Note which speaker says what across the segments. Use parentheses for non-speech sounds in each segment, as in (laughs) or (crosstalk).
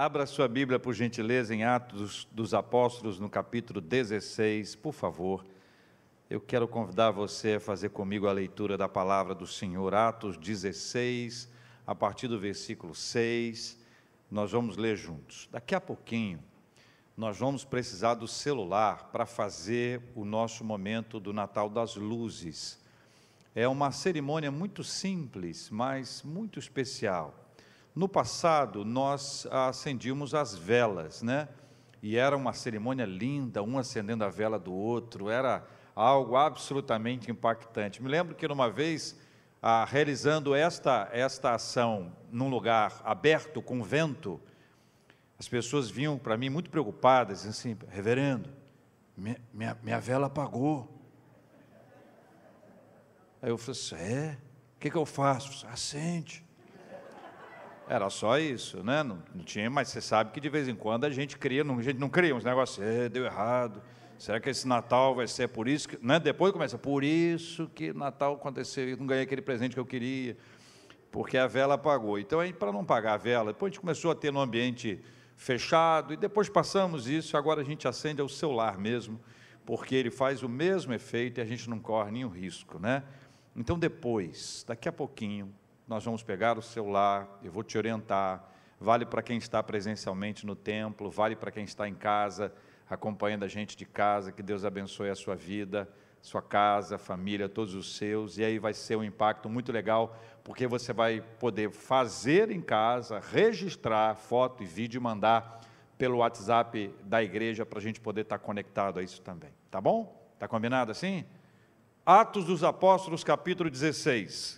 Speaker 1: Abra sua Bíblia, por gentileza, em Atos dos Apóstolos, no capítulo 16, por favor. Eu quero convidar você a fazer comigo a leitura da palavra do Senhor, Atos 16, a partir do versículo 6. Nós vamos ler juntos. Daqui a pouquinho, nós vamos precisar do celular para fazer o nosso momento do Natal das Luzes. É uma cerimônia muito simples, mas muito especial. No passado, nós acendíamos as velas, né? E era uma cerimônia linda, um acendendo a vela do outro, era algo absolutamente impactante. Me lembro que numa vez, ah, realizando esta, esta ação num lugar aberto, com vento, as pessoas vinham para mim muito preocupadas, assim, reverendo, minha, minha, minha vela apagou. Aí eu falei assim, é? O que, que eu faço? Acende. Era só isso, né? Não, não, tinha, mas você sabe que de vez em quando a gente cria, não, a gente não cria uns negócios, é, deu errado. Será que esse Natal vai ser por isso? Que, né? Depois começa, por isso que Natal aconteceu, não ganhei aquele presente que eu queria, porque a vela apagou. Então, para não pagar a vela, depois a gente começou a ter no ambiente fechado, e depois passamos isso, agora a gente acende ao celular mesmo, porque ele faz o mesmo efeito e a gente não corre nenhum risco, né? Então, depois, daqui a pouquinho, nós vamos pegar o celular, eu vou te orientar. Vale para quem está presencialmente no templo, vale para quem está em casa, acompanhando a gente de casa. Que Deus abençoe a sua vida, sua casa, família, todos os seus. E aí vai ser um impacto muito legal, porque você vai poder fazer em casa, registrar foto e vídeo e mandar pelo WhatsApp da igreja para a gente poder estar conectado a isso também. Tá bom? Tá combinado assim? Atos dos Apóstolos, capítulo 16,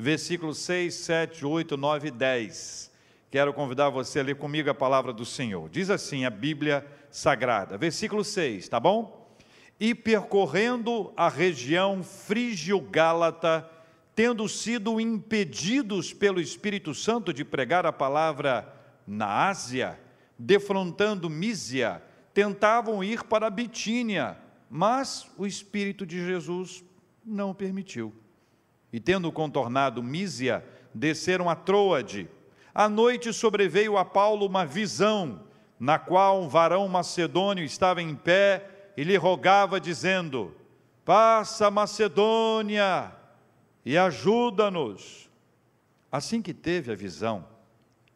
Speaker 1: versículos 6, 7, 8, 9 e 10. Quero convidar você a ler comigo a palavra do Senhor. Diz assim a Bíblia Sagrada, versículo 6, tá bom? E percorrendo a região frígio-gálata, tendo sido impedidos pelo Espírito Santo de pregar a palavra na Ásia, defrontando Mísia, tentavam ir para Bitínia, mas o Espírito de Jesus não permitiu. E tendo contornado Mísia, desceram a Troade. À noite sobreveio a Paulo uma visão, na qual um varão macedônio estava em pé e lhe rogava, dizendo: Passa Macedônia e ajuda-nos. Assim que teve a visão,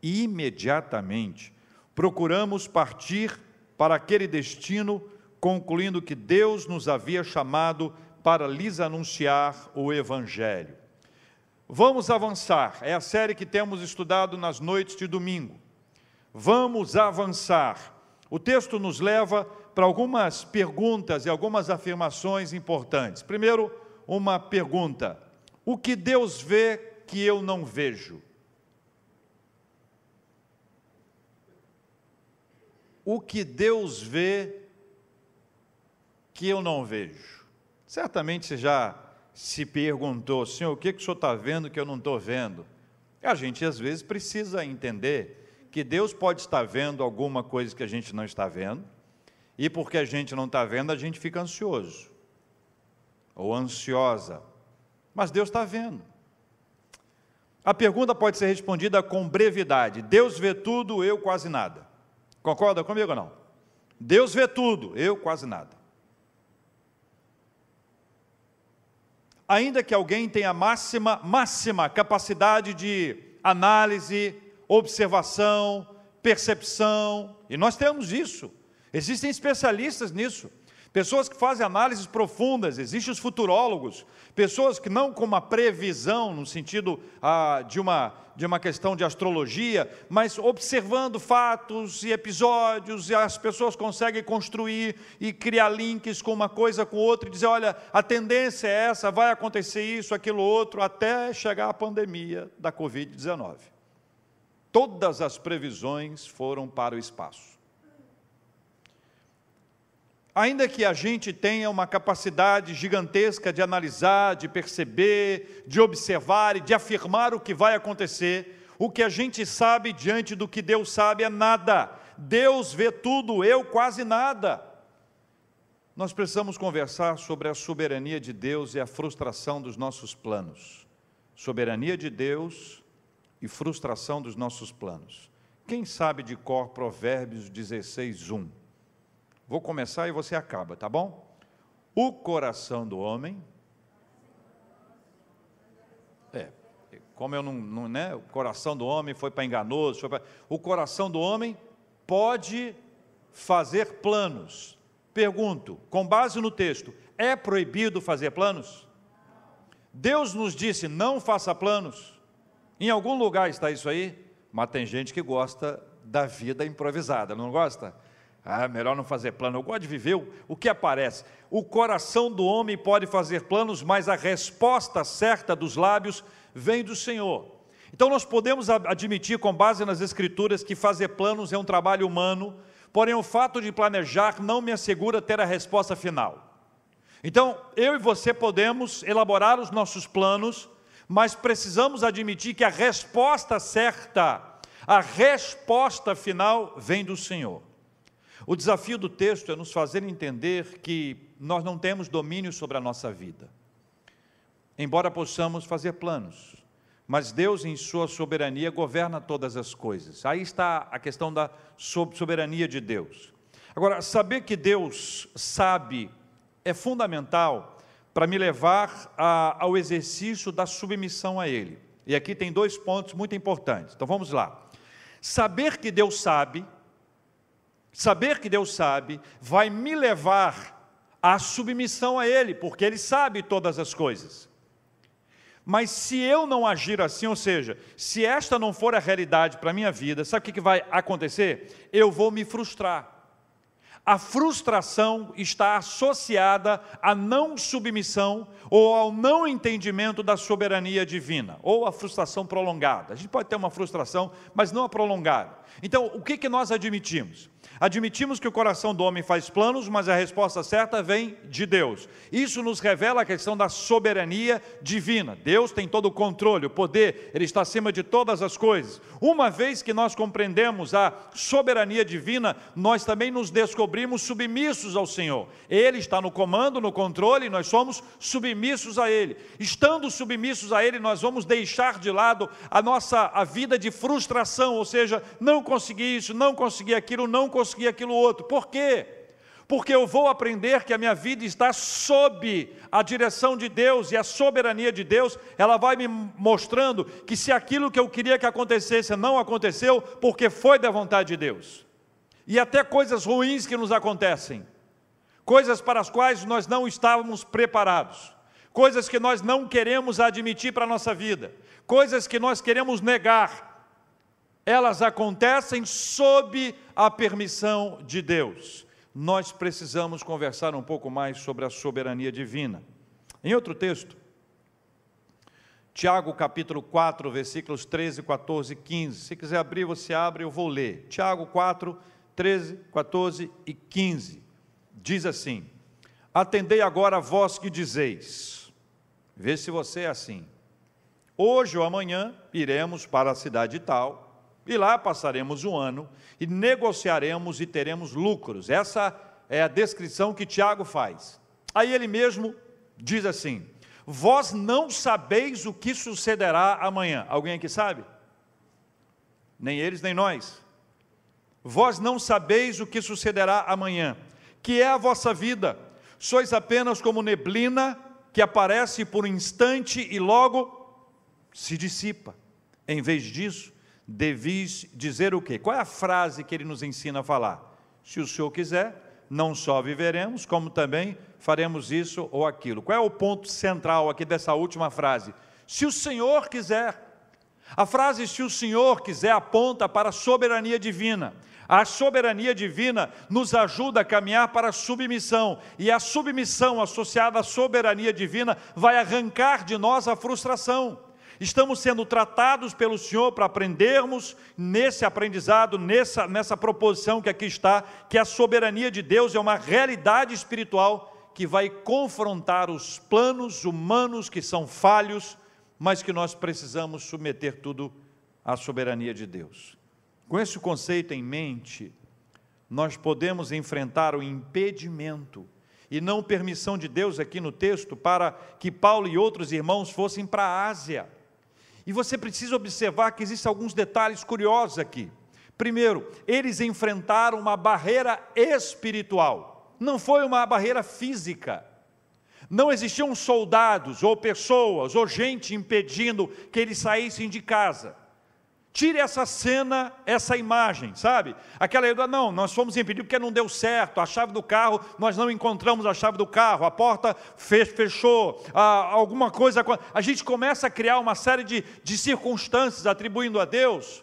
Speaker 1: imediatamente procuramos partir para aquele destino concluindo que Deus nos havia chamado para lhes anunciar o Evangelho. Vamos avançar, é a série que temos estudado nas noites de domingo. Vamos avançar. O texto nos leva para algumas perguntas e algumas afirmações importantes. Primeiro, uma pergunta: O que Deus vê que eu não vejo? O que Deus vê que eu não vejo. Certamente você já se perguntou, Senhor, o que, que o Senhor está vendo que eu não estou vendo? A gente às vezes precisa entender que Deus pode estar vendo alguma coisa que a gente não está vendo, e porque a gente não está vendo, a gente fica ansioso ou ansiosa. Mas Deus está vendo. A pergunta pode ser respondida com brevidade: Deus vê tudo, eu quase nada. Concorda comigo ou não? Deus vê tudo, eu quase nada. Ainda que alguém tenha máxima, máxima capacidade de análise, observação, percepção, e nós temos isso. Existem especialistas nisso. Pessoas que fazem análises profundas, existem os futurólogos, pessoas que não com uma previsão, no sentido ah, de, uma, de uma questão de astrologia, mas observando fatos e episódios, e as pessoas conseguem construir e criar links com uma coisa com outra, e dizer: olha, a tendência é essa, vai acontecer isso, aquilo outro, até chegar a pandemia da Covid-19. Todas as previsões foram para o espaço. Ainda que a gente tenha uma capacidade gigantesca de analisar, de perceber, de observar e de afirmar o que vai acontecer, o que a gente sabe diante do que Deus sabe é nada. Deus vê tudo, eu quase nada. Nós precisamos conversar sobre a soberania de Deus e a frustração dos nossos planos. Soberania de Deus e frustração dos nossos planos. Quem sabe de cor Provérbios 16, 1? Vou começar e você acaba, tá bom? O coração do homem. É, como eu não, não né? O coração do homem foi para enganoso. Foi pra, o coração do homem pode fazer planos. Pergunto, com base no texto, é proibido fazer planos? Deus nos disse: não faça planos. Em algum lugar está isso aí, mas tem gente que gosta da vida improvisada, não gosta? Ah, melhor não fazer plano. Eu gosto de viver o, que aparece. O coração do homem pode fazer planos, mas a resposta certa dos lábios vem do Senhor. Então nós podemos admitir, com base nas Escrituras, que fazer planos é um trabalho humano, porém o fato de planejar não me assegura ter a resposta final. Então, eu e você podemos elaborar os nossos planos, mas precisamos admitir que a resposta certa, a resposta final vem do Senhor. O desafio do texto é nos fazer entender que nós não temos domínio sobre a nossa vida. Embora possamos fazer planos, mas Deus, em Sua soberania, governa todas as coisas. Aí está a questão da soberania de Deus. Agora, saber que Deus sabe é fundamental para me levar a, ao exercício da submissão a Ele. E aqui tem dois pontos muito importantes. Então vamos lá. Saber que Deus sabe, saber que Deus sabe, vai me levar à submissão a Ele, porque Ele sabe todas as coisas. Mas se eu não agir assim, ou seja, se esta não for a realidade para a minha vida, sabe o que vai acontecer? Eu vou me frustrar. A frustração está associada à não submissão ou ao não entendimento da soberania divina, ou a frustração prolongada. A gente pode ter uma frustração, mas não a prolongada. Então, o que, que nós admitimos? Admitimos que o coração do homem faz planos, mas a resposta certa vem de Deus. Isso nos revela a questão da soberania divina. Deus tem todo o controle, o poder, Ele está acima de todas as coisas. Uma vez que nós compreendemos a soberania divina, nós também nos descobrimos submissos ao Senhor. Ele está no comando, no controle, nós somos submissos a Ele. Estando submissos a Ele, nós vamos deixar de lado a nossa a vida de frustração, ou seja, não consegui isso, não consegui aquilo, não consegui conseguir aquilo outro. Por quê? Porque eu vou aprender que a minha vida está sob a direção de Deus e a soberania de Deus, ela vai me mostrando que se aquilo que eu queria que acontecesse não aconteceu, porque foi da vontade de Deus. E até coisas ruins que nos acontecem, coisas para as quais nós não estávamos preparados, coisas que nós não queremos admitir para a nossa vida, coisas que nós queremos negar, elas acontecem sob a permissão de Deus. Nós precisamos conversar um pouco mais sobre a soberania divina. Em outro texto, Tiago capítulo 4, versículos 13, 14 e 15. Se quiser abrir, você abre, eu vou ler. Tiago 4, 13, 14 e 15. Diz assim: Atendei agora vós que dizeis. Vê se você é assim. Hoje ou amanhã iremos para a cidade tal e lá passaremos um ano e negociaremos e teremos lucros. Essa é a descrição que Tiago faz. Aí ele mesmo diz assim: Vós não sabeis o que sucederá amanhã. Alguém aqui sabe? Nem eles, nem nós. Vós não sabeis o que sucederá amanhã, que é a vossa vida. Sois apenas como neblina que aparece por um instante e logo se dissipa. Em vez disso, devis dizer o quê? Qual é a frase que ele nos ensina a falar? Se o Senhor quiser, não só viveremos, como também faremos isso ou aquilo. Qual é o ponto central aqui dessa última frase? Se o Senhor quiser. A frase se o Senhor quiser aponta para a soberania divina. A soberania divina nos ajuda a caminhar para a submissão, e a submissão associada à soberania divina vai arrancar de nós a frustração. Estamos sendo tratados pelo Senhor para aprendermos nesse aprendizado, nessa, nessa proposição que aqui está, que a soberania de Deus é uma realidade espiritual que vai confrontar os planos humanos que são falhos, mas que nós precisamos submeter tudo à soberania de Deus. Com esse conceito em mente, nós podemos enfrentar o impedimento e não permissão de Deus aqui no texto para que Paulo e outros irmãos fossem para a Ásia. E você precisa observar que existem alguns detalhes curiosos aqui. Primeiro, eles enfrentaram uma barreira espiritual, não foi uma barreira física. Não existiam soldados ou pessoas ou gente impedindo que eles saíssem de casa. Tire essa cena, essa imagem, sabe? Aquela ideia, não, nós fomos impedidos porque não deu certo, a chave do carro, nós não encontramos a chave do carro, a porta fechou, alguma coisa. A gente começa a criar uma série de, de circunstâncias atribuindo a Deus.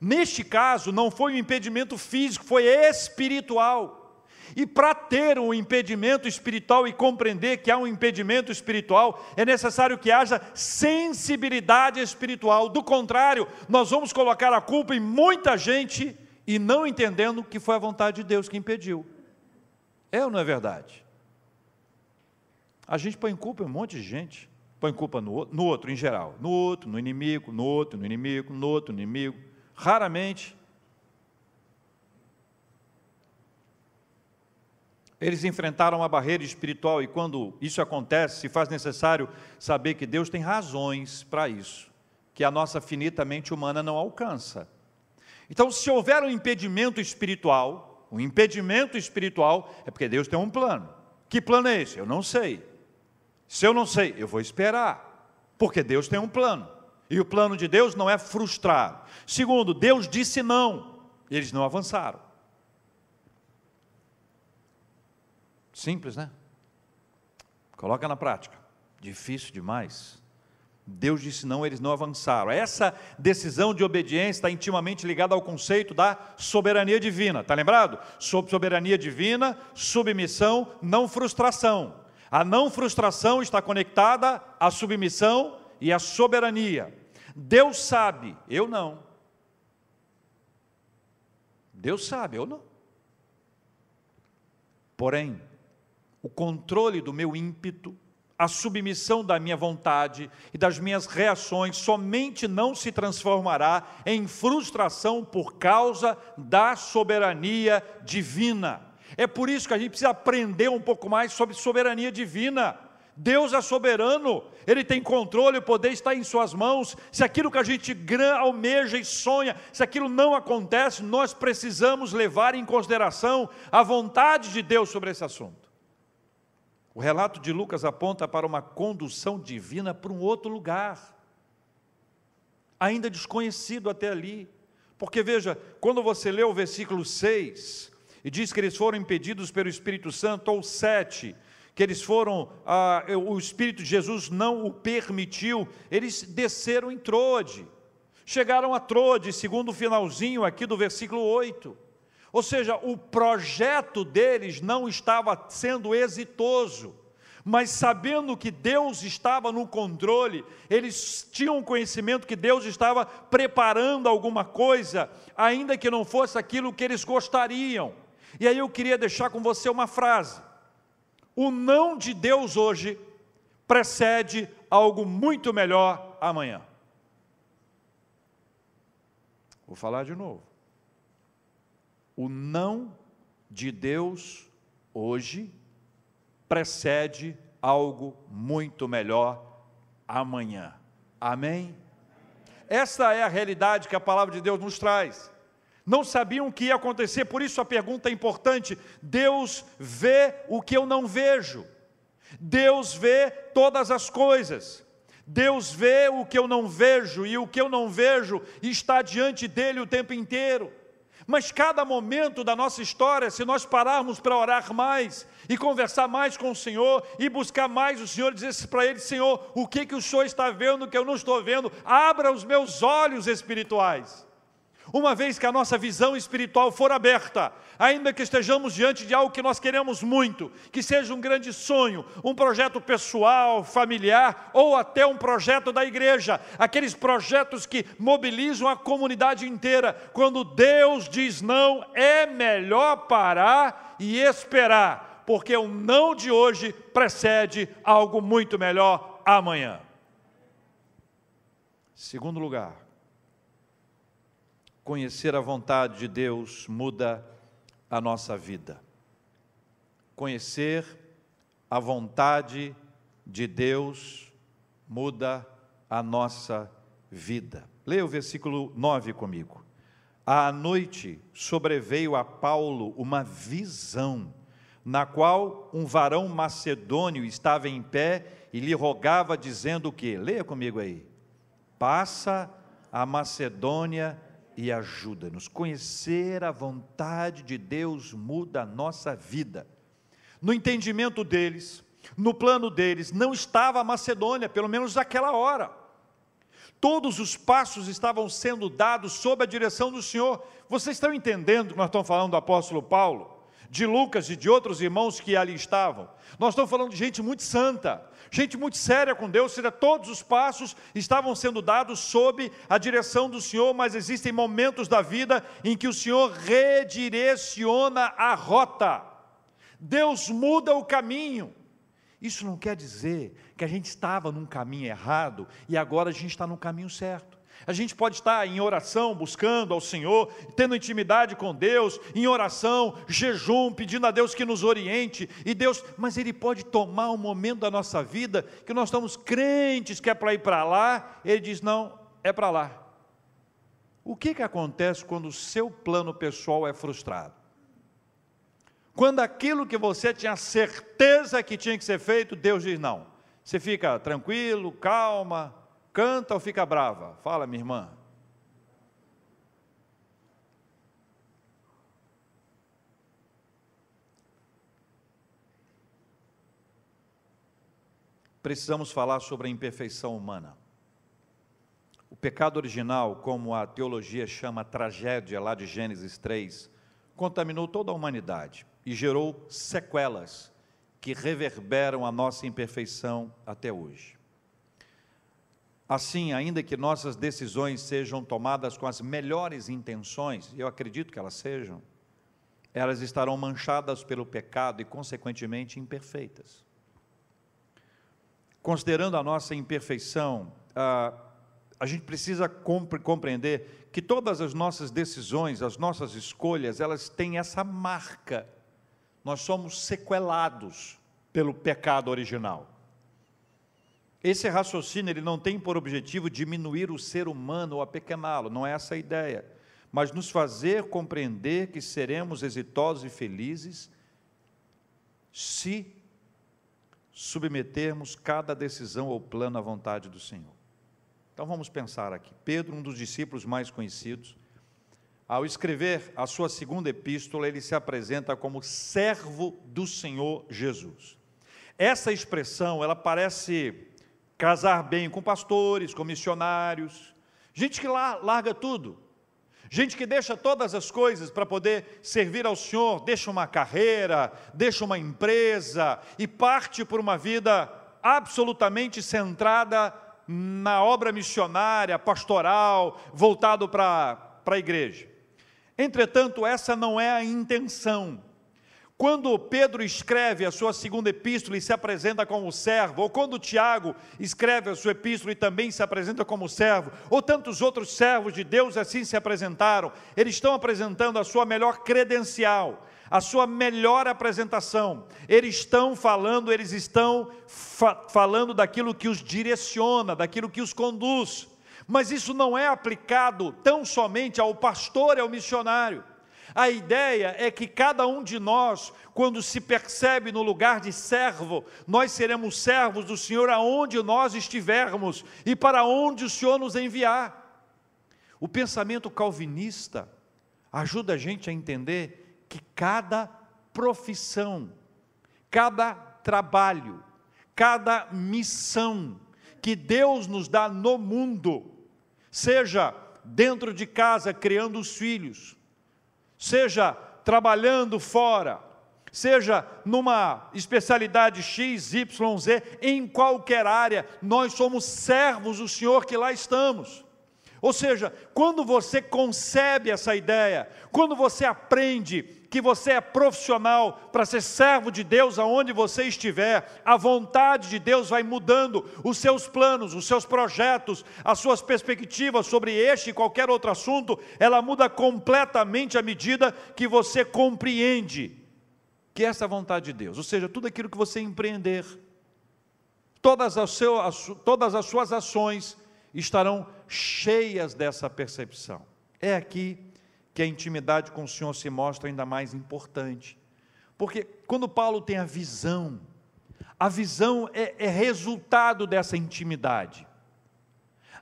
Speaker 1: Neste caso, não foi um impedimento físico, foi espiritual. E para ter um impedimento espiritual e compreender que há um impedimento espiritual, é necessário que haja sensibilidade espiritual. Do contrário, nós vamos colocar a culpa em muita gente e não entendendo que foi a vontade de Deus que impediu. É ou não é verdade? A gente põe culpa em um monte de gente. Põe culpa no, no outro, em geral. No outro, no inimigo, no outro, no inimigo, no outro, no inimigo. Raramente Eles enfrentaram uma barreira espiritual e quando isso acontece, se faz necessário saber que Deus tem razões para isso, que a nossa finita mente humana não alcança. Então, se houver um impedimento espiritual, um impedimento espiritual, é porque Deus tem um plano. Que plano é esse? Eu não sei. Se eu não sei, eu vou esperar, porque Deus tem um plano. E o plano de Deus não é frustrar. Segundo, Deus disse não, eles não avançaram. Simples, né? Coloca na prática. Difícil demais. Deus disse não, eles não avançaram. Essa decisão de obediência está intimamente ligada ao conceito da soberania divina. Está lembrado? Sob soberania divina, submissão, não frustração. A não frustração está conectada à submissão e à soberania. Deus sabe, eu não. Deus sabe, eu não. Porém, o controle do meu ímpeto, a submissão da minha vontade e das minhas reações somente não se transformará em frustração por causa da soberania divina. É por isso que a gente precisa aprender um pouco mais sobre soberania divina. Deus é soberano, Ele tem controle, o poder está em Suas mãos. Se aquilo que a gente almeja e sonha, se aquilo não acontece, nós precisamos levar em consideração a vontade de Deus sobre esse assunto. O relato de Lucas aponta para uma condução divina para um outro lugar, ainda desconhecido até ali. Porque veja, quando você lê o versículo 6, e diz que eles foram impedidos pelo Espírito Santo, ou 7, que eles foram, ah, o Espírito de Jesus não o permitiu, eles desceram em Trode, chegaram a Trode, segundo o finalzinho aqui do versículo 8. Ou seja, o projeto deles não estava sendo exitoso, mas sabendo que Deus estava no controle, eles tinham conhecimento que Deus estava preparando alguma coisa, ainda que não fosse aquilo que eles gostariam. E aí eu queria deixar com você uma frase: o não de Deus hoje precede algo muito melhor amanhã. Vou falar de novo o não de Deus hoje precede algo muito melhor amanhã. Amém? Essa é a realidade que a palavra de Deus nos traz. Não sabiam o que ia acontecer, por isso a pergunta é importante: Deus vê o que eu não vejo. Deus vê todas as coisas. Deus vê o que eu não vejo e o que eu não vejo está diante dele o tempo inteiro. Mas cada momento da nossa história, se nós pararmos para orar mais e conversar mais com o Senhor e buscar mais o Senhor, dizer para Ele, Senhor, o que, que o Senhor está vendo que eu não estou vendo? Abra os meus olhos espirituais. Uma vez que a nossa visão espiritual for aberta, ainda que estejamos diante de algo que nós queremos muito, que seja um grande sonho, um projeto pessoal, familiar ou até um projeto da igreja, aqueles projetos que mobilizam a comunidade inteira, quando Deus diz não, é melhor parar e esperar, porque o não de hoje precede algo muito melhor amanhã. Segundo lugar, Conhecer a vontade de Deus muda a nossa vida. Conhecer a vontade de Deus muda a nossa vida. Leia o versículo 9 comigo. À noite sobreveio a Paulo uma visão, na qual um varão macedônio estava em pé e lhe rogava, dizendo o que? Leia comigo aí. Passa a Macedônia e ajuda-nos. Conhecer a vontade de Deus muda a nossa vida. No entendimento deles, no plano deles, não estava a Macedônia, pelo menos naquela hora. Todos os passos estavam sendo dados sob a direção do Senhor. Vocês estão entendendo que nós estamos falando do apóstolo Paulo? De Lucas e de outros irmãos que ali estavam. Nós estamos falando de gente muito santa, gente muito séria com Deus, seja, todos os passos estavam sendo dados sob a direção do Senhor, mas existem momentos da vida em que o Senhor redireciona a rota. Deus muda o caminho. Isso não quer dizer que a gente estava num caminho errado e agora a gente está no caminho certo. A gente pode estar em oração, buscando ao Senhor, tendo intimidade com Deus, em oração, jejum, pedindo a Deus que nos oriente, e Deus, mas Ele pode tomar um momento da nossa vida que nós estamos crentes que é para ir para lá, Ele diz: não, é para lá. O que, que acontece quando o seu plano pessoal é frustrado? Quando aquilo que você tinha certeza que tinha que ser feito, Deus diz não. Você fica tranquilo, calma, canta ou fica brava? Fala, minha irmã. Precisamos falar sobre a imperfeição humana. O pecado original, como a teologia chama a tragédia lá de Gênesis 3, contaminou toda a humanidade e gerou sequelas que reverberam a nossa imperfeição até hoje. Assim, ainda que nossas decisões sejam tomadas com as melhores intenções, eu acredito que elas sejam, elas estarão manchadas pelo pecado e, consequentemente, imperfeitas. Considerando a nossa imperfeição, a, a gente precisa compreender que todas as nossas decisões, as nossas escolhas, elas têm essa marca nós somos sequelados pelo pecado original. Esse raciocínio ele não tem por objetivo diminuir o ser humano ou apequená-lo, não é essa a ideia, mas nos fazer compreender que seremos exitosos e felizes se submetermos cada decisão ou plano à vontade do Senhor. Então vamos pensar aqui. Pedro, um dos discípulos mais conhecidos, ao escrever a sua segunda epístola, ele se apresenta como servo do Senhor Jesus. Essa expressão, ela parece casar bem com pastores, com missionários, gente que larga tudo, gente que deixa todas as coisas para poder servir ao Senhor, deixa uma carreira, deixa uma empresa e parte por uma vida absolutamente centrada na obra missionária, pastoral, voltado para a igreja. Entretanto, essa não é a intenção. Quando Pedro escreve a sua segunda epístola e se apresenta como servo, ou quando Tiago escreve a sua epístola e também se apresenta como servo, ou tantos outros servos de Deus assim se apresentaram, eles estão apresentando a sua melhor credencial, a sua melhor apresentação. Eles estão falando, eles estão fa falando daquilo que os direciona, daquilo que os conduz. Mas isso não é aplicado tão somente ao pastor e ao missionário. A ideia é que cada um de nós, quando se percebe no lugar de servo, nós seremos servos do Senhor aonde nós estivermos e para onde o Senhor nos enviar. O pensamento calvinista ajuda a gente a entender que cada profissão, cada trabalho, cada missão que Deus nos dá no mundo, seja dentro de casa criando os filhos, seja trabalhando fora, seja numa especialidade X, Y, Z, em qualquer área, nós somos servos do Senhor que lá estamos. Ou seja, quando você concebe essa ideia, quando você aprende que você é profissional para ser servo de Deus aonde você estiver, a vontade de Deus vai mudando os seus planos, os seus projetos, as suas perspectivas sobre este e qualquer outro assunto, ela muda completamente à medida que você compreende que essa é a vontade de Deus, ou seja, tudo aquilo que você empreender, todas as, seu, as, todas as suas ações estarão cheias dessa percepção. É aqui que a intimidade com o Senhor se mostra ainda mais importante. Porque quando Paulo tem a visão, a visão é, é resultado dessa intimidade.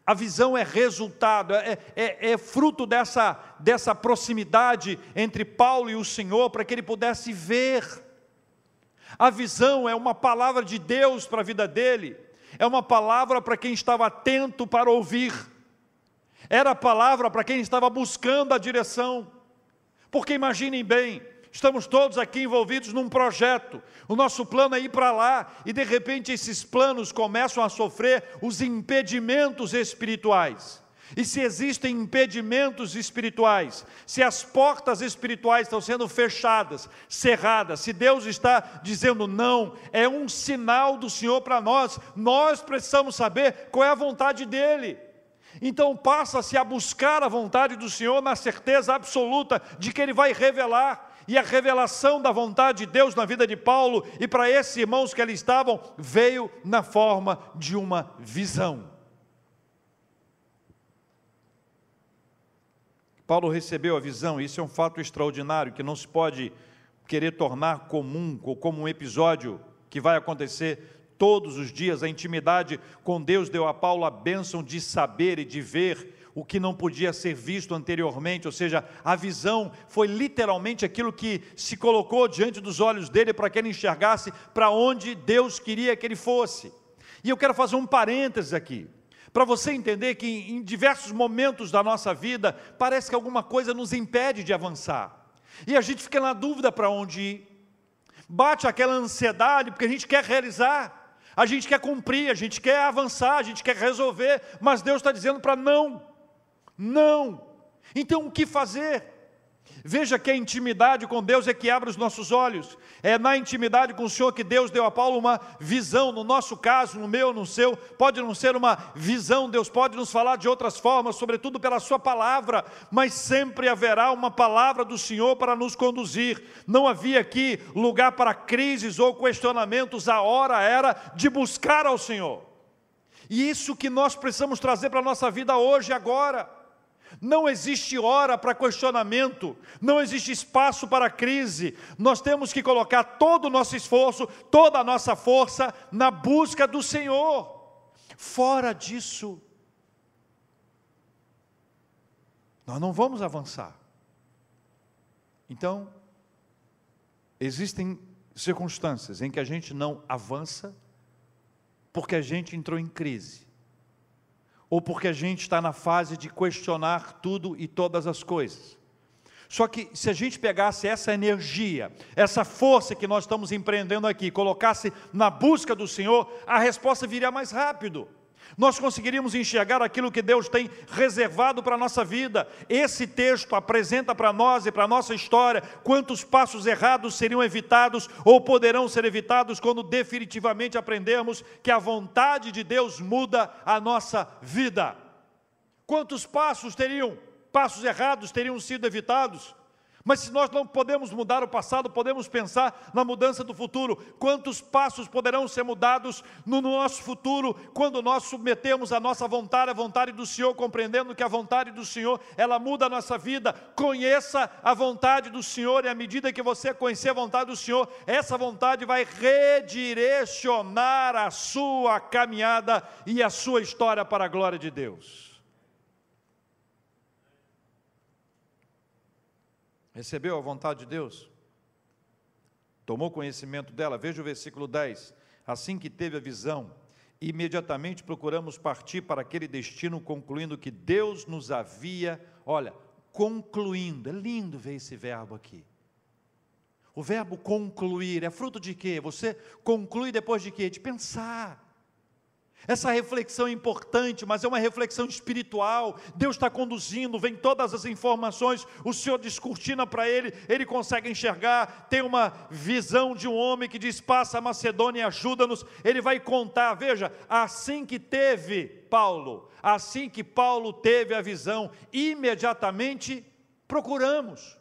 Speaker 1: A visão é resultado, é, é, é, fruto dessa, dessa proximidade entre Paulo e o Senhor, para que ele pudesse ver. A visão é uma palavra de Deus para a vida dele, é uma palavra para quem estava atento para ouvir, era a palavra para quem estava buscando a direção. Porque imaginem bem, Estamos todos aqui envolvidos num projeto. O nosso plano é ir para lá e de repente esses planos começam a sofrer os impedimentos espirituais. E se existem impedimentos espirituais, se as portas espirituais estão sendo fechadas, cerradas, se Deus está dizendo não, é um sinal do Senhor para nós. Nós precisamos saber qual é a vontade dEle. Então passa-se a buscar a vontade do Senhor na certeza absoluta de que Ele vai revelar e a revelação da vontade de Deus na vida de Paulo e para esses irmãos que ali estavam veio na forma de uma visão. Paulo recebeu a visão, isso é um fato extraordinário que não se pode querer tornar comum ou como um episódio que vai acontecer todos os dias. A intimidade com Deus deu a Paulo a bênção de saber e de ver o que não podia ser visto anteriormente, ou seja, a visão foi literalmente aquilo que se colocou diante dos olhos dele para que ele enxergasse para onde Deus queria que ele fosse. E eu quero fazer um parênteses aqui, para você entender que em diversos momentos da nossa vida parece que alguma coisa nos impede de avançar. E a gente fica na dúvida para onde ir. Bate aquela ansiedade porque a gente quer realizar, a gente quer cumprir, a gente quer avançar, a gente quer resolver, mas Deus está dizendo para não. Não. Então o que fazer? Veja que a intimidade com Deus é que abre os nossos olhos. É na intimidade com o Senhor que Deus deu a Paulo uma visão. No nosso caso, no meu, no seu, pode não ser uma visão. Deus pode nos falar de outras formas, sobretudo pela Sua palavra, mas sempre haverá uma palavra do Senhor para nos conduzir. Não havia aqui lugar para crises ou questionamentos. A hora era de buscar ao Senhor. E isso que nós precisamos trazer para a nossa vida hoje, agora. Não existe hora para questionamento, não existe espaço para crise. Nós temos que colocar todo o nosso esforço, toda a nossa força na busca do Senhor. Fora disso, nós não vamos avançar. Então, existem circunstâncias em que a gente não avança porque a gente entrou em crise ou porque a gente está na fase de questionar tudo e todas as coisas. Só que se a gente pegasse essa energia, essa força que nós estamos empreendendo aqui, colocasse na busca do Senhor, a resposta viria mais rápido nós conseguiríamos enxergar aquilo que Deus tem reservado para a nossa vida. Esse texto apresenta para nós e para a nossa história quantos passos errados seriam evitados ou poderão ser evitados quando definitivamente aprendermos que a vontade de Deus muda a nossa vida. Quantos passos teriam, passos errados teriam sido evitados? Mas se nós não podemos mudar o passado, podemos pensar na mudança do futuro. Quantos passos poderão ser mudados no nosso futuro quando nós submetemos a nossa vontade à vontade do Senhor, compreendendo que a vontade do Senhor, ela muda a nossa vida. Conheça a vontade do Senhor e à medida que você conhecer a vontade do Senhor, essa vontade vai redirecionar a sua caminhada e a sua história para a glória de Deus. Recebeu a vontade de Deus? Tomou conhecimento dela? Veja o versículo 10. Assim que teve a visão, imediatamente procuramos partir para aquele destino, concluindo que Deus nos havia, olha, concluindo. É lindo ver esse verbo aqui. O verbo concluir é fruto de quê? Você conclui depois de quê? De pensar. Essa reflexão é importante, mas é uma reflexão espiritual. Deus está conduzindo, vem todas as informações, o Senhor descortina para ele, ele consegue enxergar. Tem uma visão de um homem que diz: Passa a Macedônia e ajuda-nos. Ele vai contar, veja, assim que teve Paulo, assim que Paulo teve a visão, imediatamente procuramos.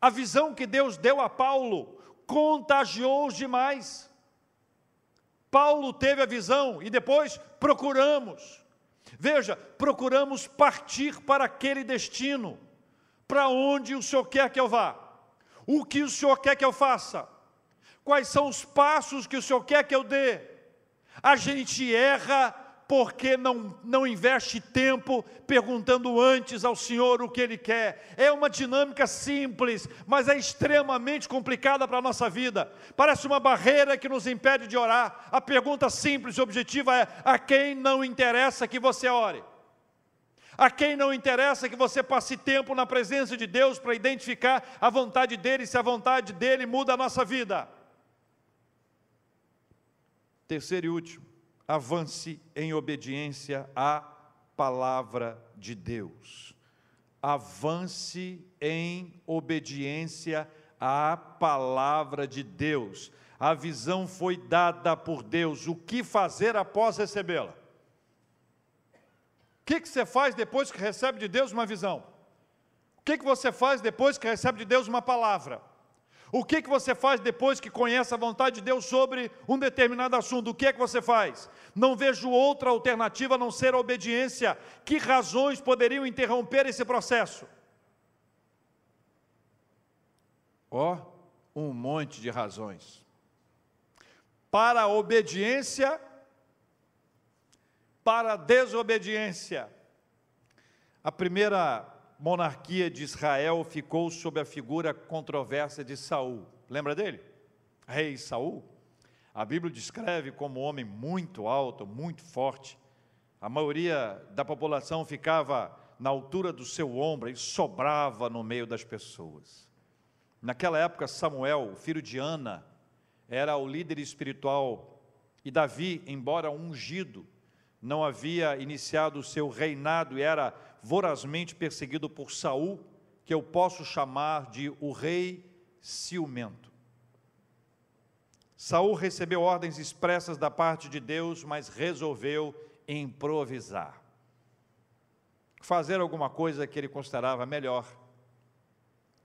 Speaker 1: A visão que Deus deu a Paulo contagiou os demais. Paulo teve a visão e depois procuramos. Veja, procuramos partir para aquele destino, para onde o Senhor quer que eu vá, o que o Senhor quer que eu faça, quais são os passos que o Senhor quer que eu dê. A gente erra porque não, não investe tempo perguntando antes ao Senhor o que Ele quer. É uma dinâmica simples, mas é extremamente complicada para a nossa vida. Parece uma barreira que nos impede de orar. A pergunta simples e objetiva é: a quem não interessa que você ore? A quem não interessa que você passe tempo na presença de Deus para identificar a vontade dEle, se a vontade dEle muda a nossa vida. Terceiro e último avance em obediência à palavra de Deus. Avance em obediência à palavra de Deus. A visão foi dada por Deus. O que fazer após recebê-la? O que, que você faz depois que recebe de Deus uma visão? O que, que você faz depois que recebe de Deus uma palavra? O que, que você faz depois que conhece a vontade de Deus sobre um determinado assunto? O que é que você faz? Não vejo outra alternativa a não ser a obediência. Que razões poderiam interromper esse processo? Ó, oh, um monte de razões. Para a obediência, para a desobediência. A primeira monarquia de Israel ficou sob a figura controversa de Saul. Lembra dele? Rei Saul. A Bíblia descreve como um homem muito alto, muito forte. A maioria da população ficava na altura do seu ombro e sobrava no meio das pessoas. Naquela época, Samuel, filho de Ana, era o líder espiritual e Davi, embora ungido, não havia iniciado o seu reinado e era vorazmente perseguido por Saul, que eu posso chamar de o rei ciumento. Saul recebeu ordens expressas da parte de Deus, mas resolveu improvisar. Fazer alguma coisa que ele considerava melhor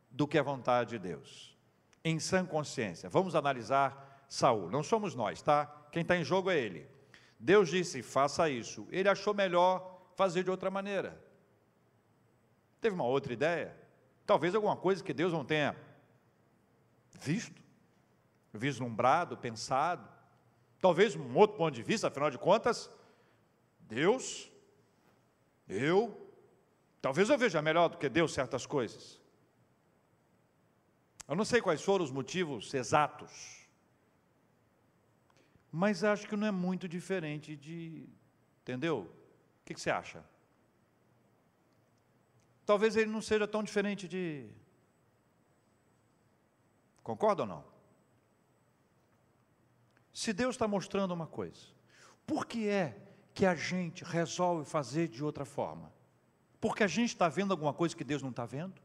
Speaker 1: do que a vontade de Deus. Em sã consciência. Vamos analisar Saul. Não somos nós, tá? Quem está em jogo é ele. Deus disse: faça isso. Ele achou melhor fazer de outra maneira. Teve uma outra ideia? Talvez alguma coisa que Deus não tenha visto, vislumbrado, pensado. Talvez um outro ponto de vista, afinal de contas, Deus, eu, talvez eu veja melhor do que Deus certas coisas. Eu não sei quais foram os motivos exatos mas acho que não é muito diferente de. Entendeu? O que, você acha? Talvez ele não seja tão diferente de. Concorda ou não? Se Deus está mostrando uma coisa, por que é que a gente resolve fazer de outra forma? Porque a gente está vendo alguma coisa que Deus não está vendo?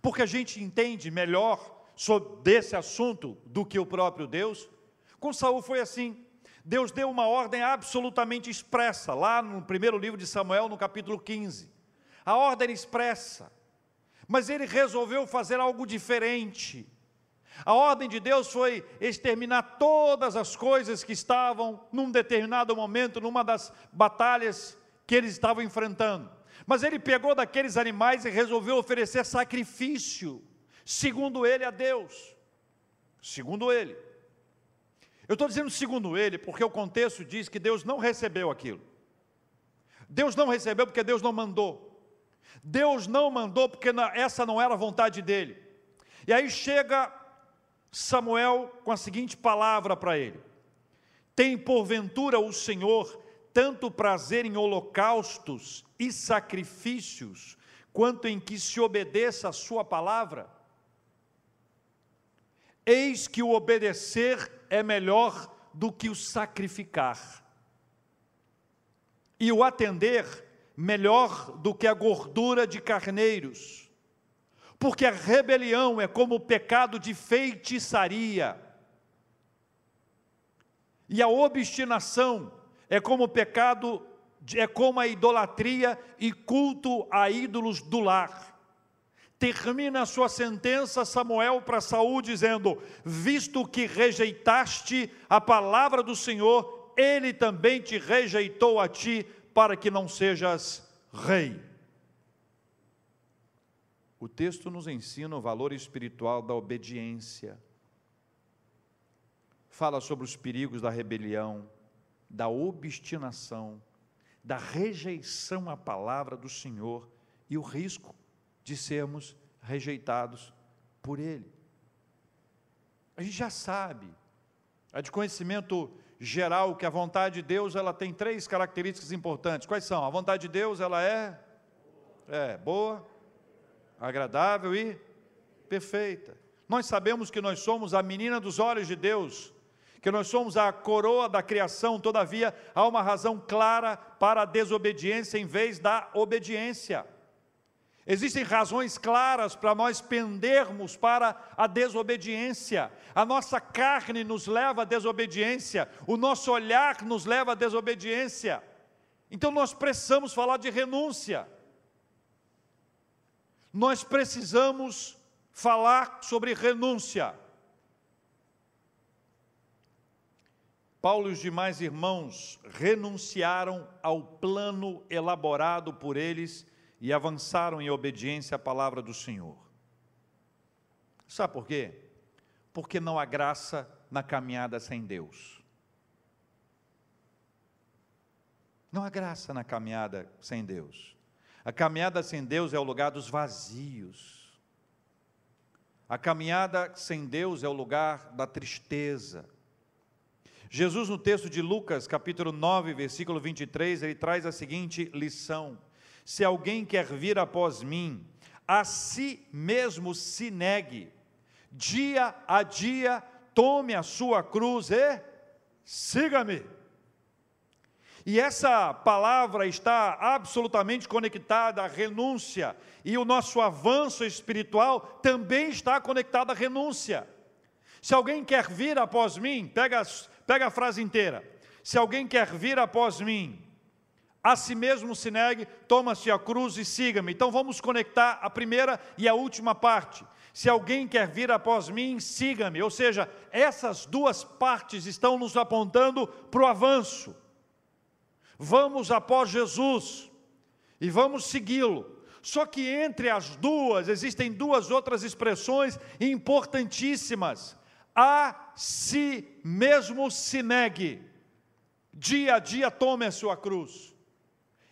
Speaker 1: Porque a gente entende melhor sobre desse assunto do que o próprio Deus? Com Saul foi assim. Deus deu uma ordem absolutamente expressa, lá no primeiro livro de Samuel, no capítulo 15. A ordem expressa. Mas ele resolveu fazer algo diferente. A ordem de Deus foi exterminar todas as coisas que estavam num determinado momento, numa das batalhas que eles estavam enfrentando. Mas ele pegou daqueles animais e resolveu oferecer sacrifício, segundo ele a Deus. Segundo ele. Eu estou dizendo segundo ele, porque o contexto diz que Deus não recebeu aquilo. Deus não recebeu porque Deus não mandou. Deus não mandou porque essa não era a vontade dele. E aí chega Samuel com a seguinte palavra para ele: Tem porventura o Senhor tanto prazer em holocaustos e sacrifícios, quanto em que se obedeça a sua palavra? Eis que o obedecer é melhor do que o sacrificar, e o atender melhor do que a gordura de carneiros, porque a rebelião é como o pecado de feitiçaria, e a obstinação é como o pecado, é como a idolatria e culto a ídolos do lar. Termina a sua sentença Samuel para Saul dizendo: "Visto que rejeitaste a palavra do Senhor, ele também te rejeitou a ti para que não sejas rei. O texto nos ensina o valor espiritual da obediência. Fala sobre os perigos da rebelião, da obstinação, da rejeição à palavra do Senhor e o risco de sermos rejeitados por Ele. A gente já sabe, é de conhecimento geral que a vontade de Deus ela tem três características importantes. Quais são? A vontade de Deus ela é, é boa, agradável e perfeita. Nós sabemos que nós somos a menina dos olhos de Deus, que nós somos a coroa da criação, todavia há uma razão clara para a desobediência em vez da obediência. Existem razões claras para nós pendermos para a desobediência. A nossa carne nos leva à desobediência, o nosso olhar nos leva à desobediência. Então nós precisamos falar de renúncia. Nós precisamos falar sobre renúncia. Paulo e os demais irmãos renunciaram ao plano elaborado por eles e avançaram em obediência à palavra do Senhor. Sabe por quê? Porque não há graça na caminhada sem Deus. Não há graça na caminhada sem Deus. A caminhada sem Deus é o lugar dos vazios. A caminhada sem Deus é o lugar da tristeza. Jesus, no texto de Lucas, capítulo 9, versículo 23, ele traz a seguinte lição: se alguém quer vir após mim, a si mesmo se negue, dia a dia tome a sua cruz e siga-me. E essa palavra está absolutamente conectada à renúncia, e o nosso avanço espiritual também está conectado à renúncia. Se alguém quer vir após mim, pega, pega a frase inteira. Se alguém quer vir após mim, a si mesmo se negue, toma-se a cruz e siga-me. Então vamos conectar a primeira e a última parte. Se alguém quer vir após mim, siga-me. Ou seja, essas duas partes estão nos apontando para o avanço. Vamos após Jesus e vamos segui-lo. Só que entre as duas existem duas outras expressões importantíssimas. A si mesmo se negue. Dia a dia tome a sua cruz.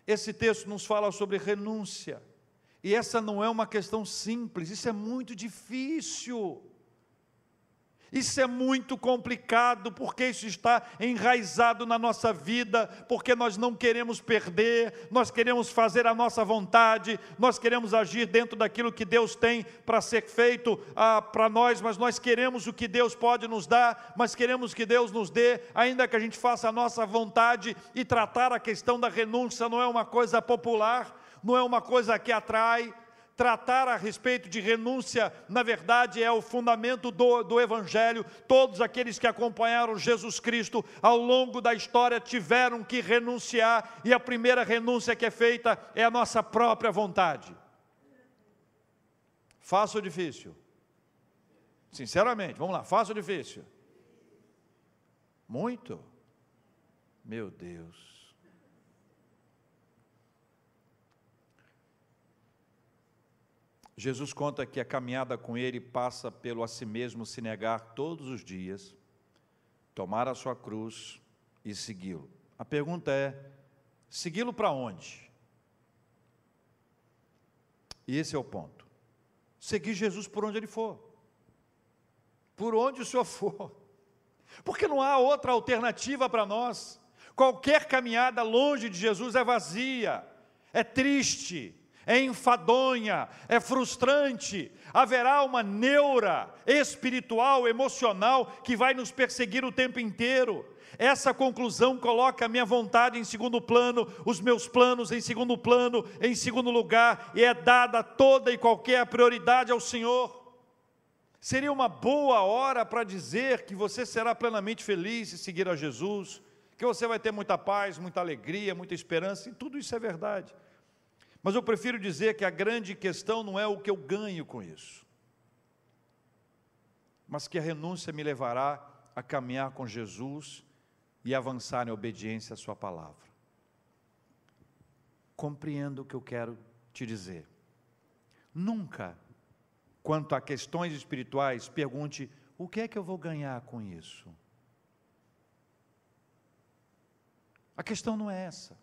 Speaker 1: Esse texto nos fala sobre renúncia. E essa não é uma questão simples, isso é muito difícil. Isso é muito complicado, porque isso está enraizado na nossa vida, porque nós não queremos perder, nós queremos fazer a nossa vontade, nós queremos agir dentro daquilo que Deus tem para ser feito ah, para nós, mas nós queremos o que Deus pode nos dar, mas queremos que Deus nos dê, ainda que a gente faça a nossa vontade e tratar a questão da renúncia não é uma coisa popular, não é uma coisa que atrai, tratar a respeito de renúncia, na verdade, é o fundamento do, do Evangelho. Todos aqueles que acompanharam Jesus Cristo ao longo da história tiveram que renunciar, e a primeira renúncia que é feita é a nossa própria vontade. Fácil ou difícil? Sinceramente, vamos lá, fácil ou difícil? Muito? Meu Deus. Jesus conta que a caminhada com Ele passa pelo a si mesmo se negar todos os dias, tomar a sua cruz e segui-lo. A pergunta é: segui-lo para onde? E esse é o ponto. Seguir Jesus por onde ele for. Por onde o Senhor for. Porque não há outra alternativa para nós. Qualquer caminhada longe de Jesus é vazia, é triste, é enfadonha, é frustrante, haverá uma neura espiritual, emocional que vai nos perseguir o tempo inteiro. Essa conclusão coloca a minha vontade em segundo plano, os meus planos em segundo plano, em segundo lugar, e é dada toda e qualquer prioridade ao Senhor. Seria uma boa hora para dizer que você será plenamente feliz se seguir a Jesus, que você vai ter muita paz, muita alegria, muita esperança, e tudo isso é verdade. Mas eu prefiro dizer que a grande questão não é o que eu ganho com isso, mas que a renúncia me levará a caminhar com Jesus e avançar em obediência à Sua palavra. compreenda o que eu quero te dizer. Nunca, quanto a questões espirituais, pergunte: o que é que eu vou ganhar com isso? A questão não é essa.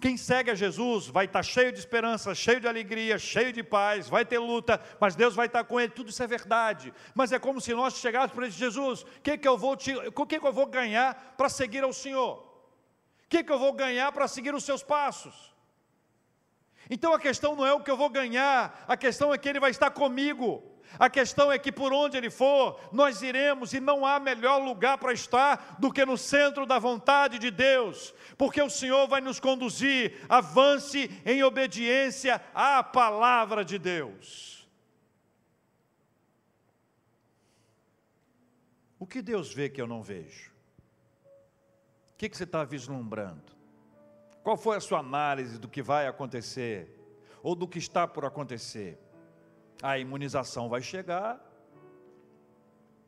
Speaker 1: Quem segue a Jesus vai estar cheio de esperança, cheio de alegria, cheio de paz, vai ter luta, mas Deus vai estar com ele, tudo isso é verdade. Mas é como se nós chegássemos para ele, Jesus, o que, que eu vou te, o que, que eu vou ganhar para seguir ao Senhor? O que, que eu vou ganhar para seguir os seus passos? Então a questão não é o que eu vou ganhar, a questão é que ele vai estar comigo. A questão é que por onde ele for, nós iremos e não há melhor lugar para estar do que no centro da vontade de Deus, porque o Senhor vai nos conduzir, avance em obediência à palavra de Deus. O que Deus vê que eu não vejo? O que, você está vislumbrando? Qual foi a sua análise do que vai acontecer? Ou do que está por acontecer? A imunização vai chegar.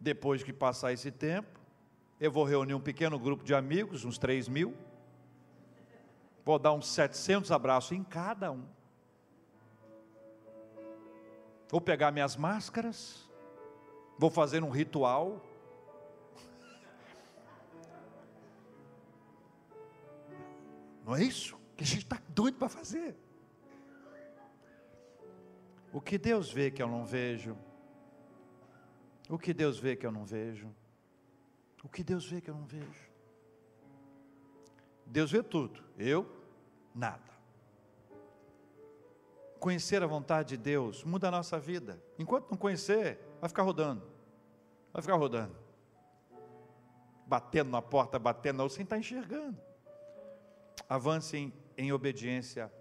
Speaker 1: Depois que passar esse tempo, eu vou reunir um pequeno grupo de amigos, uns 3 mil. Vou dar uns 700 abraços em cada um. Vou pegar minhas máscaras. Vou fazer um ritual. Não é isso que a gente está doido para fazer. O que Deus vê que eu não vejo? O que Deus vê que eu não vejo? O que Deus vê que eu não vejo? Deus vê tudo, eu, nada. Conhecer a vontade de Deus muda a nossa vida. Enquanto não conhecer, vai ficar rodando, vai ficar rodando, batendo na porta, batendo na outra, sem estar enxergando. Avance em, em obediência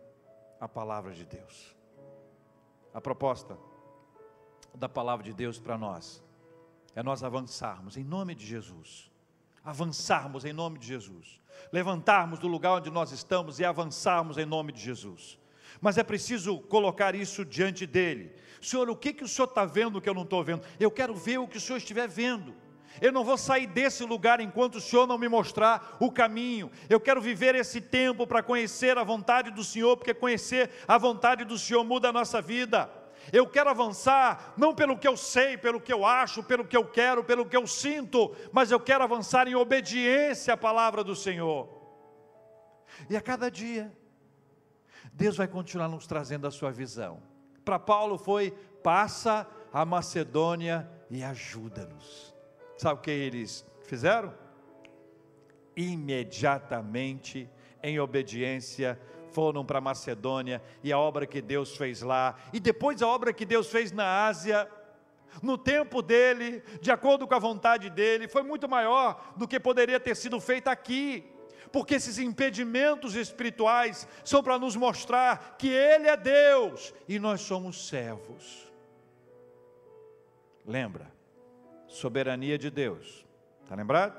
Speaker 1: à palavra de Deus a proposta da palavra de Deus para nós é nós avançarmos em nome de Jesus. Avançarmos em nome de Jesus. Levantarmos do lugar onde nós estamos e avançarmos em nome de Jesus. Mas é preciso colocar isso diante dele. Senhor, o que, que o Senhor está vendo que eu não estou vendo? Eu quero ver o que o Senhor estiver vendo. Eu não vou sair desse lugar enquanto o Senhor não me mostrar o caminho. Eu quero viver esse tempo para conhecer a vontade do Senhor, porque conhecer a vontade do Senhor muda a nossa vida. Eu quero avançar não pelo que eu sei, pelo que eu acho, pelo que eu quero, pelo que eu sinto, mas eu quero avançar em obediência à palavra do Senhor. E a cada dia, Deus vai continuar nos trazendo a sua visão. Para Paulo foi: passa a Macedônia e ajuda-nos. Sabe o que eles fizeram? Imediatamente, em obediência, foram para Macedônia e a obra que Deus fez lá, e depois a obra que Deus fez na Ásia, no tempo dele, de acordo com a vontade dele, foi muito maior do que poderia ter sido feito aqui, porque esses impedimentos espirituais são para nos mostrar que Ele é Deus e nós somos servos. Lembra? Soberania de Deus. Está lembrado?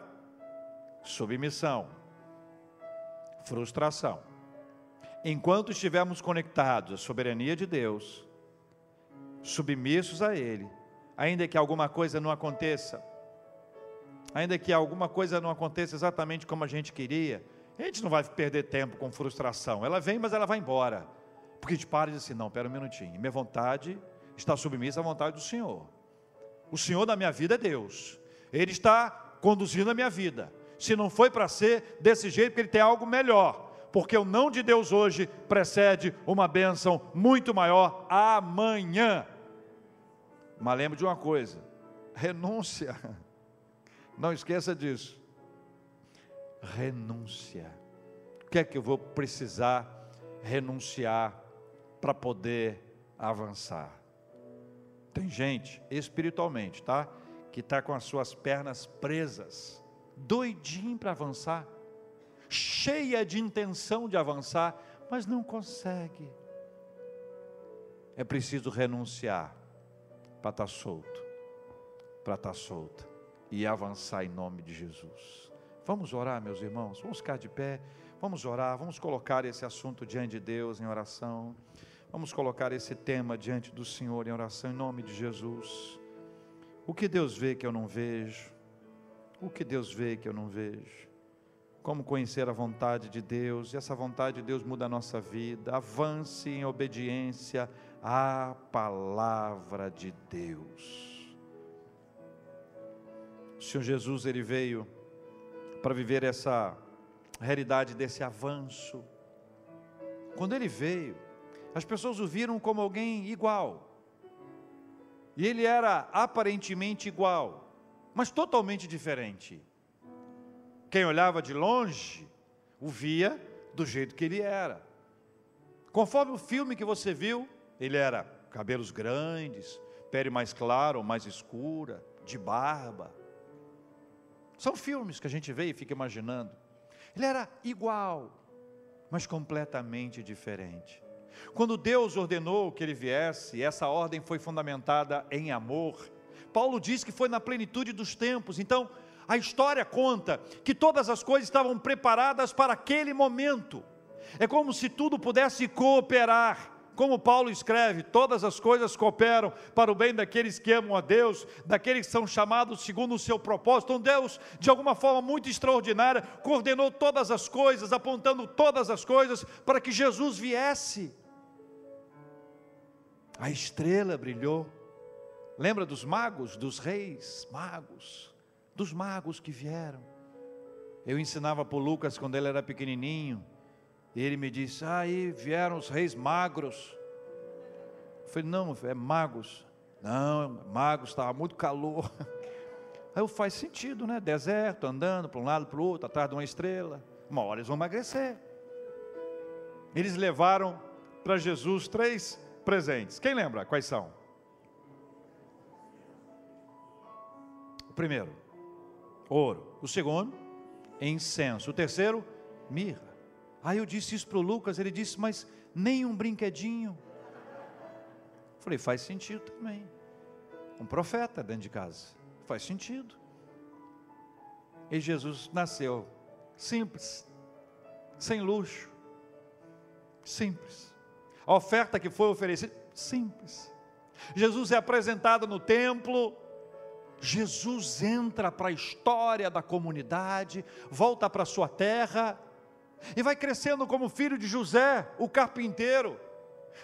Speaker 1: Submissão, frustração. Enquanto estivermos conectados à soberania de Deus, submissos a Ele, ainda que alguma coisa não aconteça, ainda que alguma coisa não aconteça exatamente como a gente queria, a gente não vai perder tempo com frustração. Ela vem, mas ela vai embora. Porque a gente para e diz assim: não, pera um minutinho, minha vontade está submissa à vontade do Senhor. O Senhor da minha vida é Deus. Ele está conduzindo a minha vida. Se não foi para ser desse jeito, porque Ele tem algo melhor. Porque o não de Deus hoje precede uma bênção muito maior amanhã. Mas lembre de uma coisa: renúncia. (laughs) Não esqueça disso. Renúncia. O que é que eu vou precisar renunciar para poder avançar? Tem gente, espiritualmente, tá? Que está com as suas pernas presas, doidinho para avançar, cheia de intenção de avançar, mas não consegue. É preciso renunciar para estar tá solto, para estar tá solta e avançar em nome de Jesus. Vamos orar, meus irmãos, vamos ficar de pé, vamos orar, vamos colocar esse assunto diante de Deus em oração. Vamos colocar esse tema diante do Senhor em oração em nome de Jesus. O que Deus vê que eu não vejo? O que Deus vê que eu não vejo? como conhecer a vontade de Deus, e essa vontade de Deus muda a nossa vida. Avance em obediência à palavra de Deus. O Senhor Jesus, ele veio para viver essa realidade desse avanço. Quando ele veio, as pessoas o viram como alguém igual. E ele era aparentemente igual, mas totalmente diferente. Quem olhava de longe o via do jeito que ele era. Conforme o filme que você viu, ele era cabelos grandes, pele mais clara ou mais escura, de barba. São filmes que a gente vê e fica imaginando. Ele era igual, mas completamente diferente. Quando Deus ordenou que ele viesse, essa ordem foi fundamentada em amor. Paulo diz que foi na plenitude dos tempos. Então, a história conta que todas as coisas estavam preparadas para aquele momento. É como se tudo pudesse cooperar. Como Paulo escreve, todas as coisas cooperam para o bem daqueles que amam a Deus, daqueles que são chamados segundo o seu propósito. Então Deus, de alguma forma muito extraordinária, coordenou todas as coisas, apontando todas as coisas para que Jesus viesse. A estrela brilhou. Lembra dos magos, dos reis magos? dos magos que vieram. Eu ensinava para o Lucas quando ele era pequenininho, e ele me disse: ah, aí vieram os reis magros. Eu falei: não, é magos. Não, magos, estava muito calor. (laughs) Aí faz sentido, né? Deserto, andando para um lado para o outro, atrás de uma estrela. Uma hora eles vão emagrecer. Eles levaram para Jesus três presentes. Quem lembra quais são? O primeiro, ouro. O segundo, incenso. O terceiro, mirra. Aí eu disse isso para o Lucas, ele disse, mas nem um brinquedinho. Falei, faz sentido também. Um profeta dentro de casa. Faz sentido. E Jesus nasceu simples, sem luxo, simples. A oferta que foi oferecida, simples. Jesus é apresentado no templo, Jesus entra para a história da comunidade, volta para sua terra e vai crescendo como filho de José, o carpinteiro.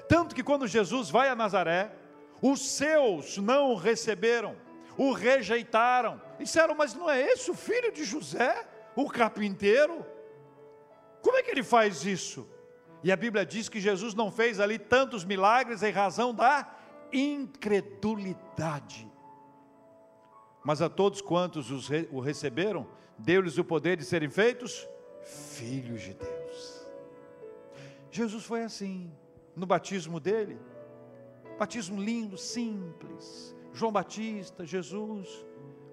Speaker 1: Tanto que quando Jesus vai a Nazaré, os seus não o receberam, o rejeitaram. Disseram, mas não é esse o filho de José, o carpinteiro? Como é que ele faz isso? E a Bíblia diz que Jesus não fez ali tantos milagres em razão da incredulidade mas a todos quantos os o receberam, deu-lhes o poder de serem feitos filhos de Deus. Jesus foi assim, no batismo dele, batismo lindo, simples. João Batista, Jesus,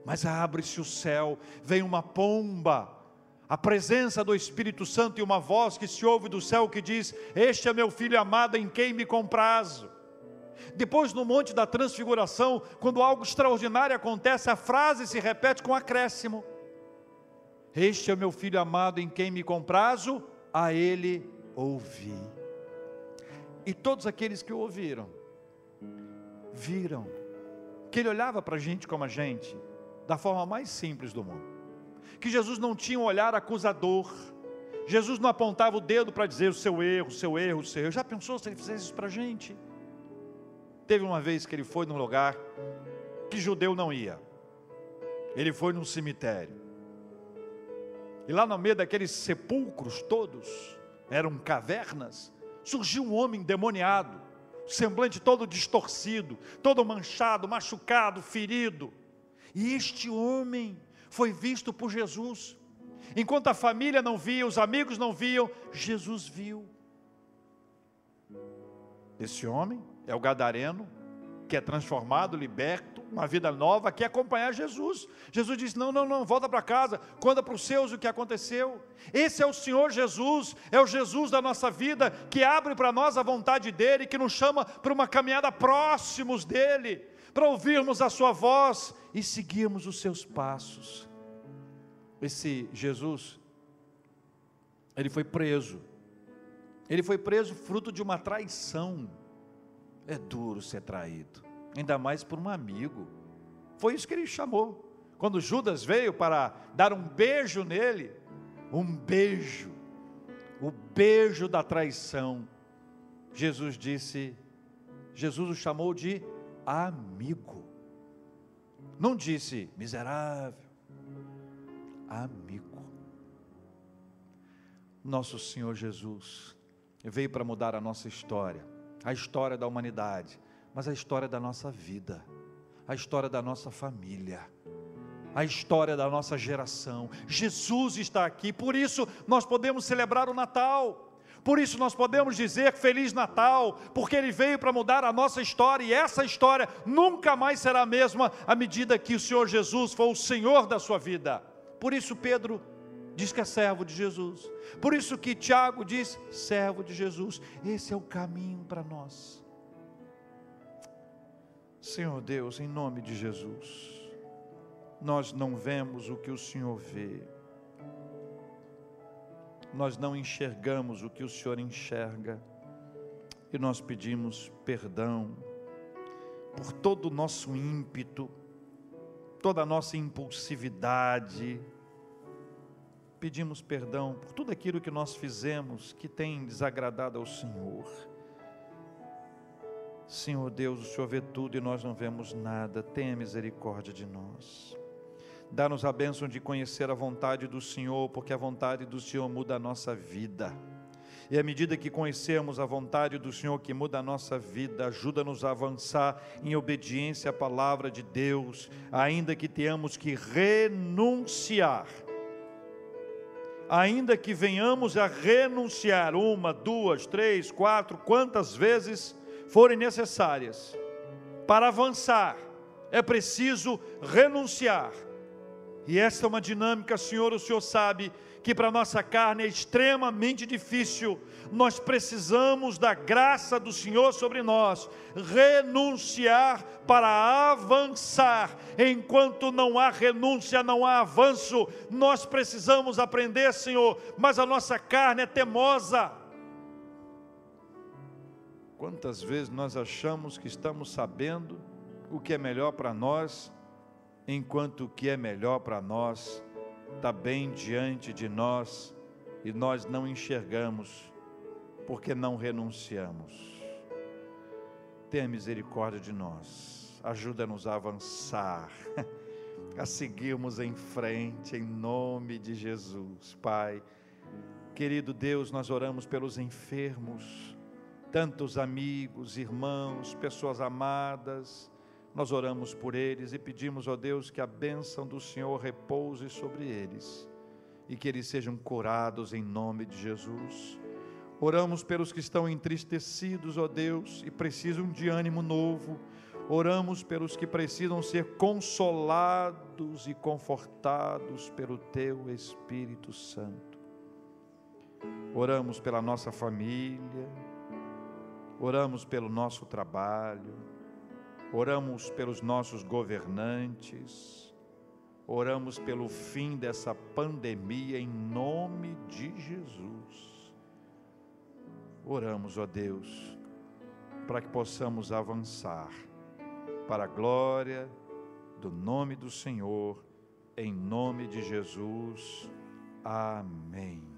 Speaker 1: mas abre-se o céu, vem uma pomba, a presença do Espírito Santo e uma voz que se ouve do céu que diz: Este é meu filho amado em quem me comprazo. Depois, no Monte da Transfiguração, quando algo extraordinário acontece, a frase se repete com acréscimo: Este é meu filho amado em quem me comprazo, a ele ouvi. E todos aqueles que o ouviram, viram que ele olhava para a gente como a gente, da forma mais simples do mundo. Que Jesus não tinha um olhar acusador. Jesus não apontava o dedo para dizer o seu erro, o seu erro, o seu erro. Já pensou se ele fizesse isso para a gente? Teve uma vez que ele foi num lugar que judeu não ia. Ele foi num cemitério. E lá no meio daqueles sepulcros todos, eram cavernas, surgiu um homem demoniado, semblante todo distorcido, todo manchado, machucado, ferido. E este homem foi visto por Jesus. Enquanto a família não via, os amigos não viam, Jesus viu. Esse homem é o gadareno, que é transformado, liberto, uma vida nova, quer acompanhar Jesus. Jesus disse: Não, não, não, volta para casa, conta para os seus o que aconteceu. Esse é o Senhor Jesus, é o Jesus da nossa vida, que abre para nós a vontade dEle, que nos chama para uma caminhada próximos dEle, para ouvirmos a Sua voz e seguirmos os seus passos. Esse Jesus, ele foi preso, ele foi preso fruto de uma traição é duro ser traído, ainda mais por um amigo. Foi isso que ele chamou. Quando Judas veio para dar um beijo nele, um beijo, o beijo da traição. Jesus disse, Jesus o chamou de amigo. Não disse miserável, amigo. Nosso Senhor Jesus veio para mudar a nossa história, a história da humanidade, mas a história da nossa vida, a história da nossa família, a história da nossa geração. Jesus está aqui, por isso nós podemos celebrar o Natal. Por isso nós podemos dizer Feliz Natal, porque Ele veio para mudar a nossa história e essa história nunca mais será a mesma à medida que o Senhor Jesus for o Senhor da sua vida. Por isso Pedro diz que é servo de Jesus. Por isso que Tiago diz, servo de Jesus. Esse é o caminho para nós. Senhor Deus, em nome de Jesus, nós não vemos o que o Senhor vê. Nós não enxergamos o que o Senhor enxerga. E nós pedimos perdão por todo o nosso ímpeto, toda a nossa impulsividade, pedimos perdão por tudo aquilo que nós fizemos que tem desagradado ao Senhor. Senhor Deus, o Senhor vê tudo e nós não vemos nada, tenha misericórdia de nós. Dá-nos a bênção de conhecer a vontade do Senhor, porque a vontade do Senhor muda a nossa vida. E à medida que conhecemos a vontade do Senhor que muda a nossa vida, ajuda-nos a avançar em obediência à palavra de Deus, ainda que tenhamos que renunciar ainda que venhamos a renunciar uma, duas, três, quatro, quantas vezes forem necessárias, para avançar, é preciso renunciar. E esta é uma dinâmica, Senhor, o Senhor sabe que para nossa carne é extremamente difícil. Nós precisamos da graça do Senhor sobre nós, renunciar para avançar. Enquanto não há renúncia, não há avanço. Nós precisamos aprender, Senhor, mas a nossa carne é temosa. Quantas vezes nós achamos que estamos sabendo o que é melhor para nós, enquanto o que é melhor para nós está bem diante de nós e nós não enxergamos, porque não renunciamos. Tenha misericórdia de nós, ajuda-nos a avançar, (laughs) a seguirmos em frente, em nome de Jesus, Pai. Querido Deus, nós oramos pelos enfermos, tantos amigos, irmãos, pessoas amadas, nós oramos por eles e pedimos, ó Deus, que a bênção do Senhor repouse sobre eles e que eles sejam curados em nome de Jesus. Oramos pelos que estão entristecidos, ó Deus, e precisam de ânimo novo. Oramos pelos que precisam ser consolados e confortados pelo Teu Espírito Santo. Oramos pela nossa família, oramos pelo nosso trabalho, oramos pelos nossos governantes, oramos pelo fim dessa pandemia em nome de Jesus. Oramos, ó Deus, para que possamos avançar para a glória do nome do Senhor, em nome de Jesus. Amém.